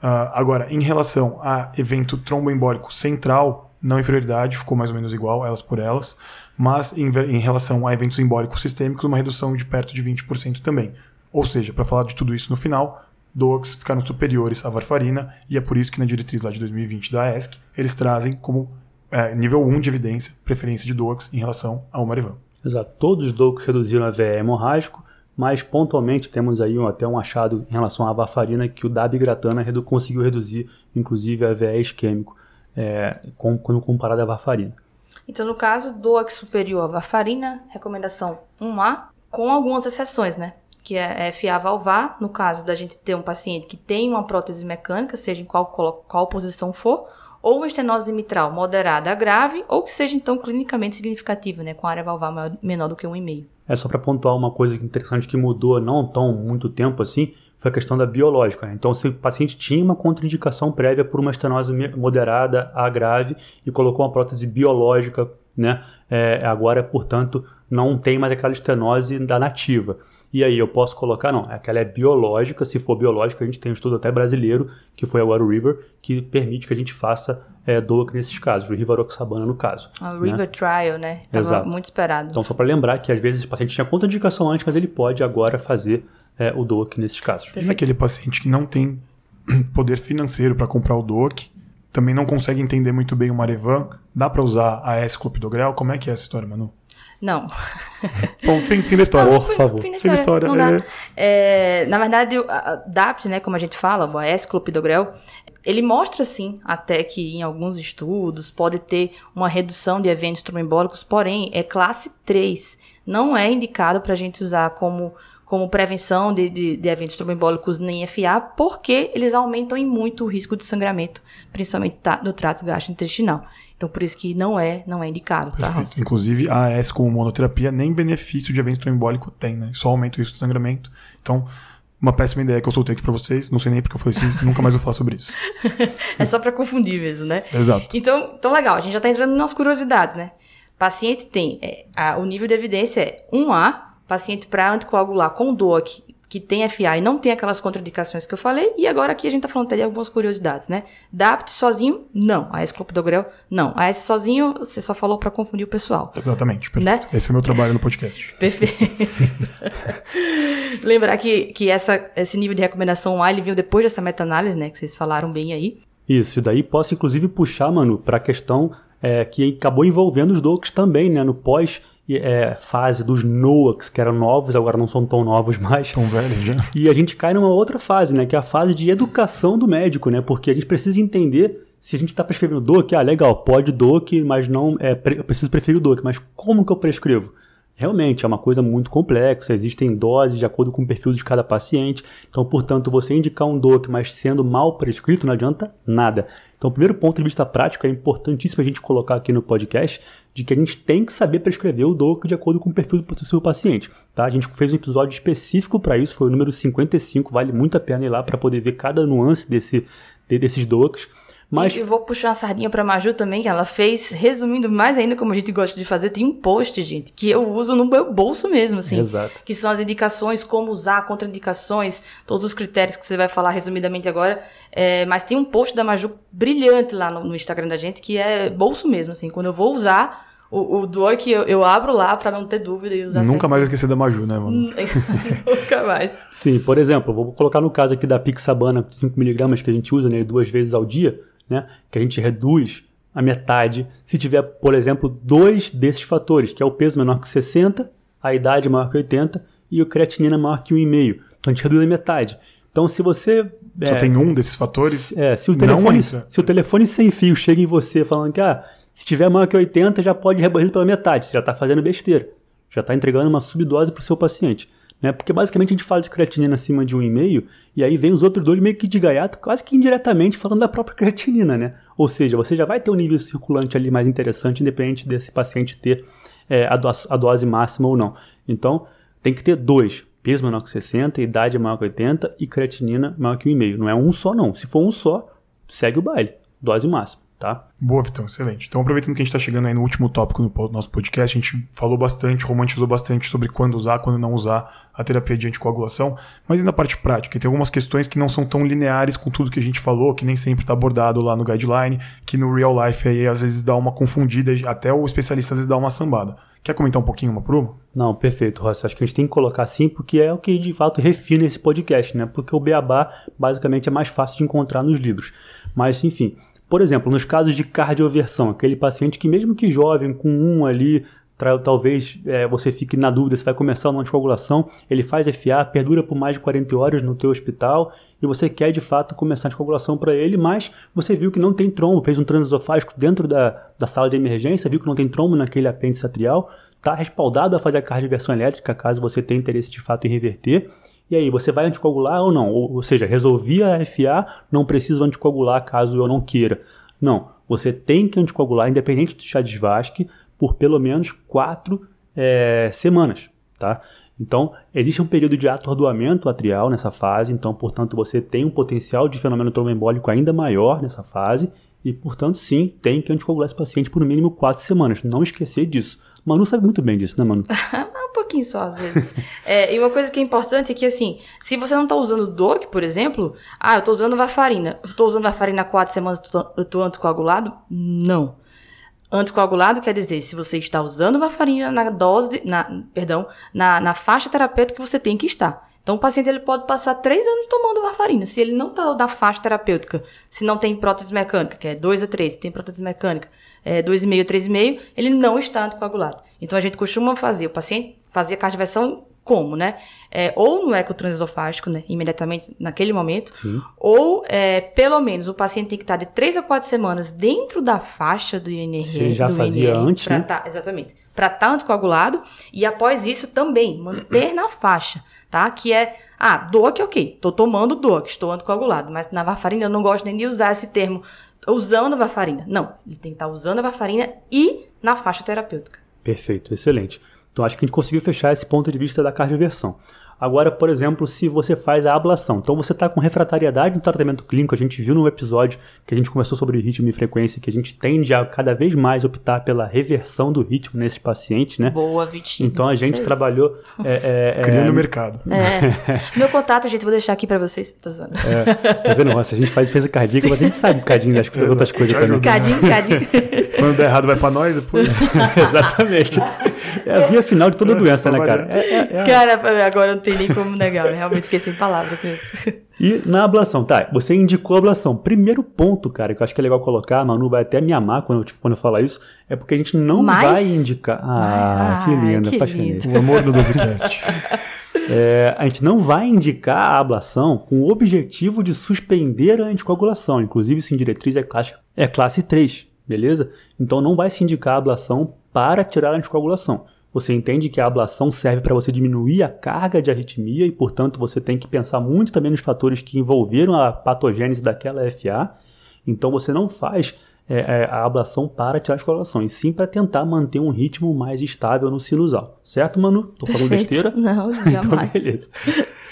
Uh, agora, em relação a evento tromboembólico central, não inferioridade, ficou mais ou menos igual, elas por elas, mas em, em relação a eventos embólicos sistêmicos, uma redução de perto de 20% também. Ou seja, para falar de tudo isso no final, DOACs ficaram superiores à varfarina, e é por isso que na diretriz lá de 2020 da ESC, eles trazem como é, nível 1 de evidência preferência de DOACs em relação ao Marivan. Exato. Todos os DOACs reduziram a VE hemorrágico, mas pontualmente temos aí um, até um achado em relação à varfarina que o dabigatana redu conseguiu reduzir, inclusive, a VE isquêmico, é, com, quando comparado à varfarina. Então, no caso, DOAC superior à varfarina, recomendação 1A, com algumas exceções, né? Que é FA valvar, no caso da gente ter um paciente que tem uma prótese mecânica, seja em qual, qual posição for, ou estenose mitral moderada a grave, ou que seja então clinicamente significativa, né, com área valvar maior, menor do que 1,5. É só para pontuar uma coisa interessante que mudou não tão muito tempo assim, foi a questão da biológica. Né? Então, se o paciente tinha uma contraindicação prévia por uma estenose moderada a grave e colocou uma prótese biológica, né, é, agora, portanto, não tem mais aquela estenose da nativa. E aí eu posso colocar, não, aquela é biológica, se for biológica, a gente tem um estudo até brasileiro, que foi agora o River, que permite que a gente faça é, DOAC nesses casos, o Rivaroxabana no caso. O né? River Trial, né? Tava Exato. muito esperado. Então só para lembrar que às vezes o paciente tinha contraindicação antes, mas ele pode agora fazer é, o DOAC nesses casos. E aquele paciente que não tem poder financeiro para comprar o DOAC, também não consegue entender muito bem o Marevan, dá para usar a S-Clopidogrel? Como é que é essa história, Manu? Não. Bom, fim, fim da história, não, por favor. Fim da história. Fim da história. É... É, na verdade, a DAPT, né, como a gente fala, o S-Clopidogrel, ele mostra sim até que em alguns estudos pode ter uma redução de eventos tromboembólicos, porém é classe 3. Não é indicado para a gente usar como, como prevenção de, de, de eventos tromboembólicos nem FA, porque eles aumentam em muito o risco de sangramento, principalmente no trato gastrointestinal. Então, por isso que não é, não é indicado, tá, Perfeito. tá? Inclusive, a AS como monoterapia nem benefício de evento trombólico tem, né? Só aumenta o risco de sangramento. Então, uma péssima ideia que eu soltei aqui pra vocês. Não sei nem porque eu falei assim, nunca mais vou falar sobre isso. é só pra confundir mesmo, né? Exato. Então, então legal, a gente já tá entrando nas curiosidades, né? Paciente tem, é, a, o nível de evidência é 1A, paciente para anticoagular com DOAC que tem FA e não tem aquelas contraindicações que eu falei. E agora aqui a gente tá falando até de algumas curiosidades, né? DAPT sozinho, não. A S-Clopidogrel, não. A S sozinho, você só falou para confundir o pessoal. Exatamente, perfeito. Né? Esse é o meu trabalho no podcast. Perfeito. Lembrar que, que essa, esse nível de recomendação A, ele veio depois dessa meta-análise, né? Que vocês falaram bem aí. Isso, e daí posso inclusive puxar, mano, para a questão é, que acabou envolvendo os docs também, né? No pós é, fase dos NOACs, que eram novos, agora não são tão novos mais. Tão velhos já. E a gente cai numa outra fase, né? Que é a fase de educação do médico, né? Porque a gente precisa entender se a gente está prescrevendo DOC, ah, legal, pode DOC, mas não. É, eu preciso preferir o DOC, mas como que eu prescrevo? Realmente é uma coisa muito complexa, existem doses de acordo com o perfil de cada paciente. Então, portanto, você indicar um DOC, mas sendo mal prescrito, não adianta nada. Então, o primeiro ponto de vista prático é importantíssimo a gente colocar aqui no podcast de que a gente tem que saber prescrever o DOC de acordo com o perfil do seu paciente. Tá? A gente fez um episódio específico para isso, foi o número 55, vale muito a pena ir lá para poder ver cada nuance desse, desses DOCs. Mas... E eu vou puxar uma sardinha pra Maju também, que ela fez, resumindo mais ainda como a gente gosta de fazer, tem um post, gente, que eu uso no meu bolso mesmo, assim. Exato. Que são as indicações, como usar, contraindicações, todos os critérios que você vai falar resumidamente agora. É, mas tem um post da Maju brilhante lá no, no, Instagram da gente, que é bolso mesmo, assim. Quando eu vou usar, o, o Dork eu, eu abro lá para não ter dúvida e usar Nunca mais esquecer da Maju, né, mano? Nunca mais. Sim, por exemplo, vou colocar no caso aqui da Pixabana 5mg que a gente usa né, duas vezes ao dia né, que a gente reduz a metade se tiver, por exemplo, dois desses fatores, que é o peso menor que 60, a idade maior que 80 e o creatinina maior que 1,5. Então a gente reduz a metade. Então se você... Só é, tem um desses fatores? É, se o, telefone, se o telefone sem fio chega em você falando que ah, se tiver maior que 80 já pode reduzir pela metade, você já está fazendo besteira. Já está entregando uma subdose para o seu paciente. Né? Porque basicamente a gente fala de creatinina acima de 1,5 e aí vem os outros dois meio que de gaiato, quase que indiretamente falando da própria creatinina, né? Ou seja, você já vai ter um nível circulante ali mais interessante, independente desse paciente ter é, a, do a, dose máxima ou não. Então, tem que ter dois. Peso menor que 60, idade maior que 80 e creatinina maior que 1,5. Não é um só não. Se for um só, segue o baile. Dose máxima. Tá? Boa, Vitão, excelente. Então, aproveitando que a gente está chegando aí no último tópico no nosso podcast, a gente falou bastante, romantizou bastante sobre quando usar, quando não usar a terapia de anticoagulação, mas e na parte prática? Tem algumas questões que não são tão lineares com tudo que a gente falou, que nem sempre está abordado lá no guideline, que no real life aí às vezes dá uma confundida, até o especialista às vezes dá uma sambada. Quer comentar um pouquinho uma prova? Não, perfeito, Rossi. Acho que a gente tem que colocar assim, porque é o que de fato refina esse podcast, né? Porque o beabá basicamente é mais fácil de encontrar nos livros. Mas, enfim, por exemplo, nos casos de cardioversão, aquele paciente que mesmo que jovem, com um ali, talvez é, você fique na dúvida se vai começar uma anticoagulação, ele faz FA, perdura por mais de 40 horas no teu hospital e você quer de fato começar a anticoagulação para ele, mas você viu que não tem trombo, fez um transesofágico dentro da, da sala de emergência, viu que não tem trombo naquele apêndice atrial, está respaldado a fazer a cardioversão elétrica caso você tenha interesse de fato em reverter. E aí, você vai anticoagular ou não? Ou, ou seja, resolvi a FA, não preciso anticoagular caso eu não queira. Não, você tem que anticoagular, independente do chá de Svasc, por pelo menos quatro é, semanas, tá? Então, existe um período de atordoamento atrial nessa fase, então, portanto, você tem um potencial de fenômeno tromboembólico ainda maior nessa fase, e, portanto, sim, tem que anticoagular esse paciente por no mínimo quatro semanas. Não esquecer disso. Manu sabe muito bem disso, né, Manu? um pouquinho só, às vezes. é, e uma coisa que é importante é que, assim, se você não está usando DOC, por exemplo, ah, eu estou usando varfarina. Eu estou usando varfarina há quatro semanas, eu estou anticoagulado? Não. Anticoagulado quer dizer, se você está usando varfarina na dose, na, perdão, na, na faixa terapêutica que você tem que estar. Então, o paciente ele pode passar três anos tomando varfarina. Se ele não está na faixa terapêutica, se não tem prótese mecânica, que é 2 a 3, se tem prótese mecânica, é 2,5 a 3,5, ele não está anticoagulado. Então, a gente costuma fazer, o paciente fazia cardioversão como, né? É, ou no ecotransesofágico, né? Imediatamente naquele momento. Sim. Ou, é, pelo menos, o paciente tem que estar de 3 a 4 semanas dentro da faixa do INR. Você já fazia INR, antes, né? Tá, exatamente. Para estar tá anticoagulado. E após isso também, manter na faixa, tá? Que é, ah, DOAC, ok. Tô tomando DOAC, estou anticoagulado. Mas na varfarina eu não gosto nem de usar esse termo usando a varfarina. Não, ele tem que estar usando a varfarina e na faixa terapêutica. Perfeito, excelente. Então acho que a gente conseguiu fechar esse ponto de vista da cardioversão. Agora, por exemplo, se você faz a ablação, então você está com refratariedade no tratamento clínico, a gente viu no episódio que a gente conversou sobre ritmo e frequência, que a gente tende a cada vez mais optar pela reversão do ritmo nesses pacientes, né? Boa, Vitinho. Então a gente trabalhou... É, é, Criando o é, mercado. É. Meu contato, gente, vou deixar aqui para vocês. Tô zoando. É, tá vendo? Nossa, a gente faz defesa cardíaca, mas a gente sabe um bocadinho das outras coisas também. Cadinho, cadinho. Quando der errado vai para nós depois. Exatamente. É a via final de toda doença, né, cara? É, é, é, cara, agora não tem nem como negar. Eu realmente fiquei sem palavras mesmo. E na ablação, tá? Você indicou a ablação. Primeiro ponto, cara, que eu acho que é legal colocar, a Manu vai até me amar quando eu, tipo, quando eu falar isso, é porque a gente não Mas... vai indicar. Ah, que linda, apaixonei. O amor do Dosecast. É, a gente não vai indicar a ablação com o objetivo de suspender a anticoagulação. Inclusive, isso em diretriz é classe, é classe 3, beleza? Então não vai se indicar a ablação para tirar a anticoagulação. Você entende que a ablação serve para você diminuir a carga de arritmia e, portanto, você tem que pensar muito também nos fatores que envolveram a patogênese daquela FA. Então, você não faz é, é, a ablação para tirar a anticoagulação, e sim para tentar manter um ritmo mais estável no sinusal. Certo, Manu? Tô falando besteira? Não, jamais. então, beleza.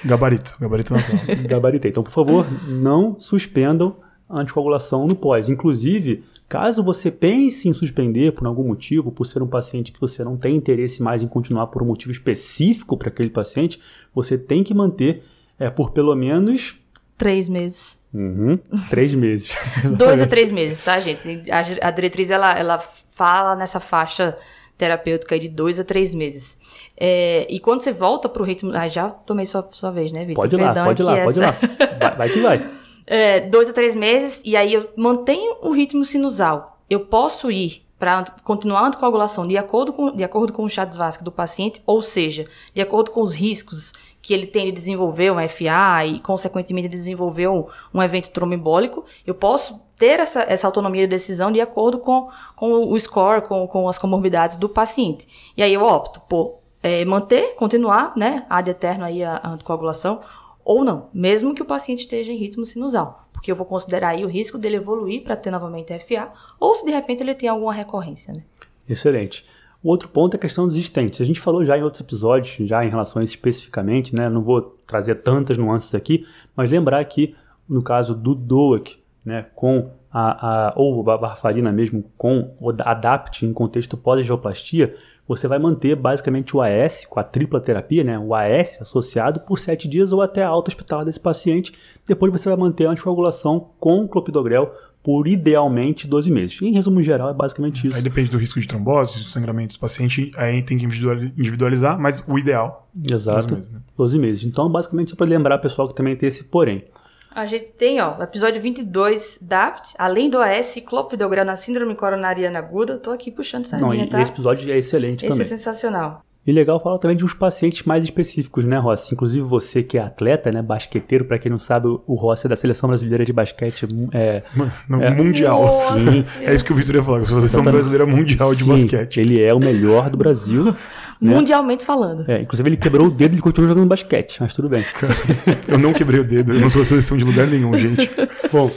Gabarito, gabarito nacional. Gabaritei. Então, por favor, não suspendam a anticoagulação no pós. Inclusive, Caso você pense em suspender por algum motivo, por ser um paciente que você não tem interesse mais em continuar por um motivo específico para aquele paciente, você tem que manter é, por pelo menos. Três meses. Uhum, três meses. Dois a três meses, tá, gente? A, a diretriz ela, ela fala nessa faixa terapêutica de dois a três meses. É, e quando você volta para o ritmo. Ah, já tomei sua, sua vez, né, Vitor? Pode ir lá, pode ir lá, pode ir lá. Vai, vai que vai é, dois a três meses, e aí eu mantenho o ritmo sinusal. Eu posso ir para continuar a anticoagulação de acordo com, de acordo com o chá de do paciente, ou seja, de acordo com os riscos que ele tem de desenvolver um FA e, consequentemente, de desenvolver um, um evento tromboembólico, eu posso ter essa, essa autonomia de decisão de acordo com, com o score, com, com as comorbidades do paciente. E aí eu opto por é, manter, continuar, né, ad eterno aí a, a anticoagulação, ou não, mesmo que o paciente esteja em ritmo sinusal, porque eu vou considerar aí o risco dele evoluir para ter novamente FA, ou se de repente ele tem alguma recorrência, né? Excelente. O outro ponto é a questão dos estentes. A gente falou já em outros episódios, já em relação a isso especificamente, né? Não vou trazer tantas nuances aqui, mas lembrar que no caso do DOAC, né, com a, a, ou a varfarina mesmo com o ADAPT em contexto pós-geoplastia, você vai manter basicamente o AS, com a tripla terapia, né, o AS associado por 7 dias ou até a alta hospitalar desse paciente. Depois você vai manter a anticoagulação com clopidogrel por idealmente 12 meses. Em resumo geral, é basicamente isso. Aí depende do risco de trombose, do sangramento do paciente, aí tem que individualizar, mas o ideal. Exato, 12 meses. Né? 12 meses. Então, basicamente, só para lembrar, pessoal, que também tem esse porém. A gente tem, ó, episódio 22 DAPT, além do AS, clopidogrel na síndrome coronariana aguda. Tô aqui puxando essa Não, linha, tá? Esse episódio é excelente esse também. Esse é sensacional. E legal falar também de uns pacientes mais específicos, né, Rossi? Inclusive você que é atleta, né, basqueteiro, para quem não sabe, o Rossi é da Seleção Brasileira de Basquete é, no, é mundial. Sim. É isso que o Vitor ia falar, a Seleção Brasileira Mundial de sim, Basquete. Ele é o melhor do Brasil. né? Mundialmente falando. É, inclusive ele quebrou o dedo e continuou jogando basquete, mas tudo bem. eu não quebrei o dedo, eu não sou seleção de lugar nenhum, gente. Bom,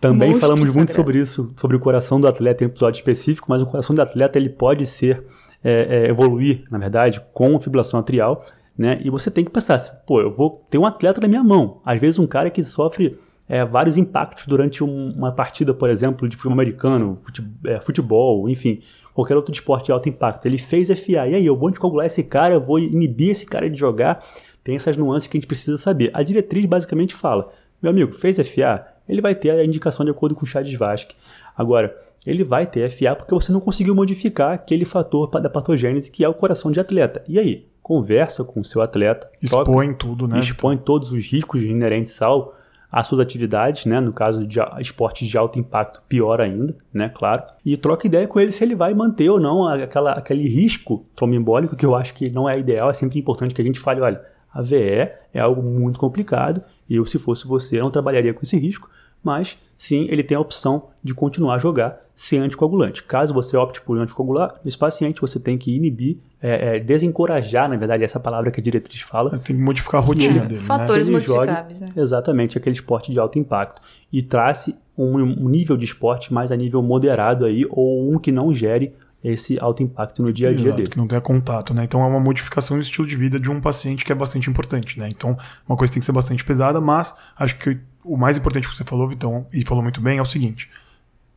também Monstro falamos muito sagrado. sobre isso, sobre o coração do atleta em um episódio específico, mas o coração do atleta ele pode ser é, é, evoluir, na verdade, com fibrilação atrial, né? E você tem que pensar, assim, pô, eu vou ter um atleta na minha mão. Às vezes um cara que sofre é, vários impactos durante um, uma partida, por exemplo, de futebol americano, é, futebol, enfim, qualquer outro esporte de alto impacto. Ele fez FA, e aí, eu vou anticoagular esse cara, eu vou inibir esse cara de jogar. Tem essas nuances que a gente precisa saber. A diretriz basicamente fala, meu amigo, fez FA, ele vai ter a indicação de acordo com o Chades-Vasque. Agora, ele vai ter FA porque você não conseguiu modificar aquele fator da patogênese que é o coração de atleta. E aí? Conversa com o seu atleta. Expõe tudo, né? Expõe todos os riscos inerentes ao às suas atividades, né? No caso de esportes de alto impacto, pior ainda, né? Claro. E troca ideia com ele se ele vai manter ou não aquela, aquele risco tromboembólico, que eu acho que não é ideal. É sempre importante que a gente fale, olha, a VE é algo muito complicado. E eu, se fosse você, não trabalharia com esse risco. Mas sim, ele tem a opção de continuar a jogar sem anticoagulante. Caso você opte por anticoagular, nesse paciente você tem que inibir, é, é, desencorajar, na verdade, essa palavra que a diretriz fala. Mas tem que modificar a rotina dele. fatores né? modificáveis, né? Exatamente, aquele esporte de alto impacto. E trace um, um nível de esporte mais a nível moderado aí, ou um que não gere esse alto impacto no dia a dia Exato, dele. que não tenha contato, né? Então é uma modificação do estilo de vida de um paciente que é bastante importante, né? Então, uma coisa tem que ser bastante pesada, mas acho que o mais importante que você falou, Vitão, e falou muito bem, é o seguinte: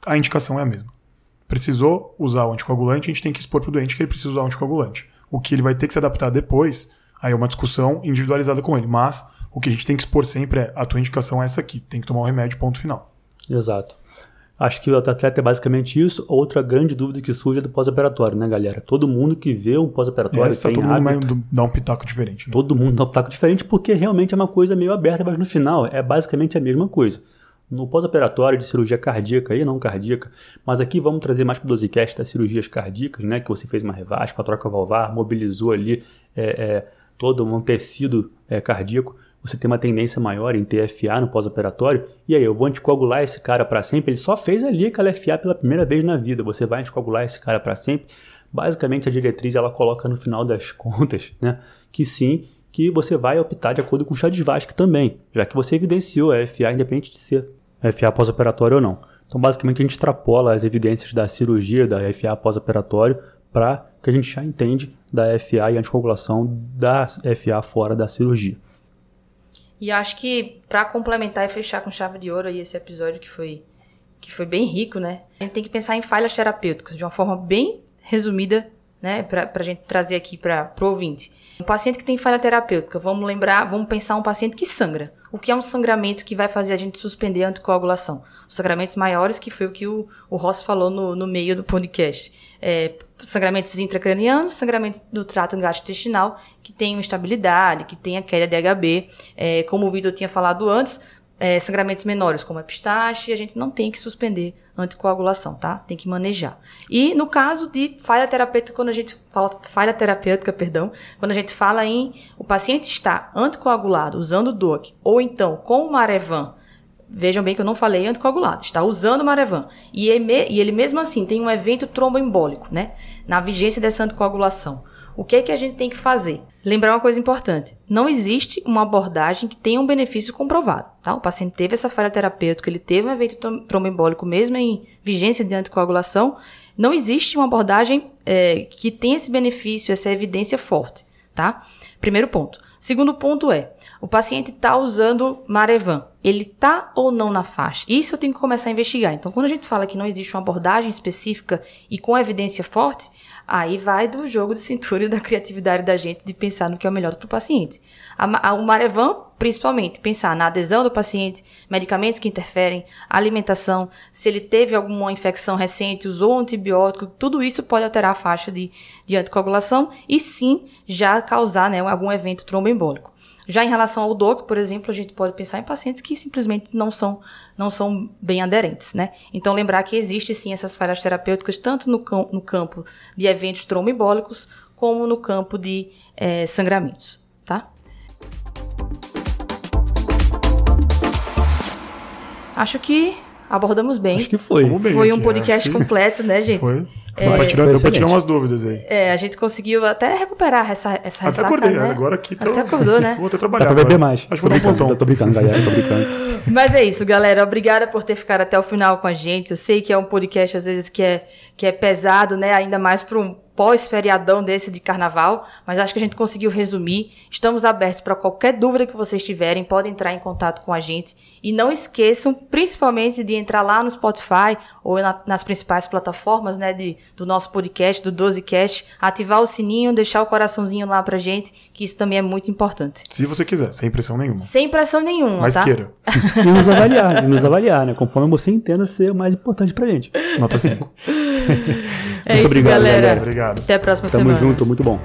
a indicação é a mesma. Precisou usar o anticoagulante, a gente tem que expor para o doente que ele precisa usar o anticoagulante. O que ele vai ter que se adaptar depois, aí é uma discussão individualizada com ele. Mas o que a gente tem que expor sempre é: a tua indicação é essa aqui, tem que tomar o remédio, ponto final. Exato. Acho que o atleta é basicamente isso. Outra grande dúvida que surge é do pós-operatório, né, galera? Todo mundo que vê um pós-operatório Essa tem todo mundo hábito, dar um pitaco diferente. Né? todo mundo dá um taco diferente porque realmente é uma coisa meio aberta, mas no final é basicamente a mesma coisa. No pós-operatório de cirurgia cardíaca e não cardíaca, mas aqui vamos trazer mais para o dosicast das cirurgias cardíacas, né? Que você fez uma revasca, a troca valvar, mobilizou ali é, é, todo um tecido é, cardíaco. Você tem uma tendência maior em ter FA no pós-operatório. E aí, eu vou anticoagular esse cara para sempre? Ele só fez ali aquela FA pela primeira vez na vida. Você vai anticoagular esse cara para sempre? Basicamente, a diretriz ela coloca no final das contas, né? Que sim, que você vai optar de acordo com o Chades-Vasque também, já que você evidenciou a FA independente de ser FA pós-operatório ou não. Então, basicamente, a gente extrapola as evidências da cirurgia, da FA pós-operatório, para que a gente já entende da FA e anticoagulação da FA fora da cirurgia. E acho que para complementar e fechar com chave de ouro aí esse episódio que foi que foi bem rico, né? A gente tem que pensar em falhas terapêuticas de uma forma bem resumida, né, pra, pra gente trazer aqui para pro ouvinte. Um paciente que tem falha terapêutica, vamos lembrar, vamos pensar um paciente que sangra. O que é um sangramento que vai fazer a gente suspender a anticoagulação? Os sangramentos maiores, que foi o que o, o Ross falou no, no meio do podcast. É, sangramentos intracranianos, sangramentos do trato gastrointestinal, que tem uma estabilidade, que tem a queda de HB. É, como o Vitor tinha falado antes, é, sangramentos menores, como a pistache, a gente não tem que suspender anticoagulação, tá? Tem que manejar. E no caso de falha terapêutica, quando a gente fala falha terapêutica, perdão, quando a gente fala em o paciente está anticoagulado usando o DOAC ou então com o Marevan, Vejam bem que eu não falei anticoagulado, está usando Marevan. E ele, e ele mesmo assim tem um evento tromboembólico, né? Na vigência dessa anticoagulação. O que é que a gente tem que fazer? Lembrar uma coisa importante: não existe uma abordagem que tenha um benefício comprovado. Tá? O paciente teve essa falha terapêutica, ele teve um evento tromboembólico mesmo em vigência de anticoagulação. Não existe uma abordagem é, que tenha esse benefício, essa evidência forte. Tá? Primeiro ponto. Segundo ponto é, o paciente está usando Marevan. Ele está ou não na faixa? Isso eu tenho que começar a investigar. Então, quando a gente fala que não existe uma abordagem específica e com evidência forte, aí vai do jogo de cintura e da criatividade da gente de pensar no que é o melhor para o paciente. A, a, o Marevan, principalmente, pensar na adesão do paciente, medicamentos que interferem, alimentação, se ele teve alguma infecção recente, usou um antibiótico, tudo isso pode alterar a faixa de, de anticoagulação e sim já causar né, algum evento tromboembólico. Já em relação ao DOC, por exemplo, a gente pode pensar em pacientes que simplesmente não são, não são bem aderentes, né? Então, lembrar que existe sim essas falhas terapêuticas tanto no, cam no campo de eventos tromboembólicos como no campo de é, sangramentos, tá? Acho que abordamos bem. Acho que foi. Foi um podcast completo, né, gente? Foi. É, deu, pra tirar, deu pra tirar umas dúvidas aí. É, a gente conseguiu até recuperar essa, essa Até acordei, né? agora aqui tô... Até acordou, né? Vou até trabalhar Dá pra beber mais. Acho que vou dar um pontão. Tô brincando, galera, tô brincando. Mas é isso, galera. Obrigada por ter ficado até o final com a gente. Eu sei que é um podcast, às vezes, que é, que é pesado, né? Ainda mais para um pós-feriadão desse de carnaval, mas acho que a gente conseguiu resumir. Estamos abertos para qualquer dúvida que vocês tiverem, podem entrar em contato com a gente. E não esqueçam, principalmente, de entrar lá no Spotify ou na, nas principais plataformas né, de, do nosso podcast, do 12cast, ativar o sininho, deixar o coraçãozinho lá pra gente, que isso também é muito importante. Se você quiser, sem pressão nenhuma. Sem pressão nenhuma, mas tá? queira. e nos avaliar, e nos avaliar, né? Conforme você entenda ser o mais importante pra gente. Nota 5. é muito isso, obrigado, galera. Obrigado. Até a próxima Tamo semana. Tamo junto, muito bom.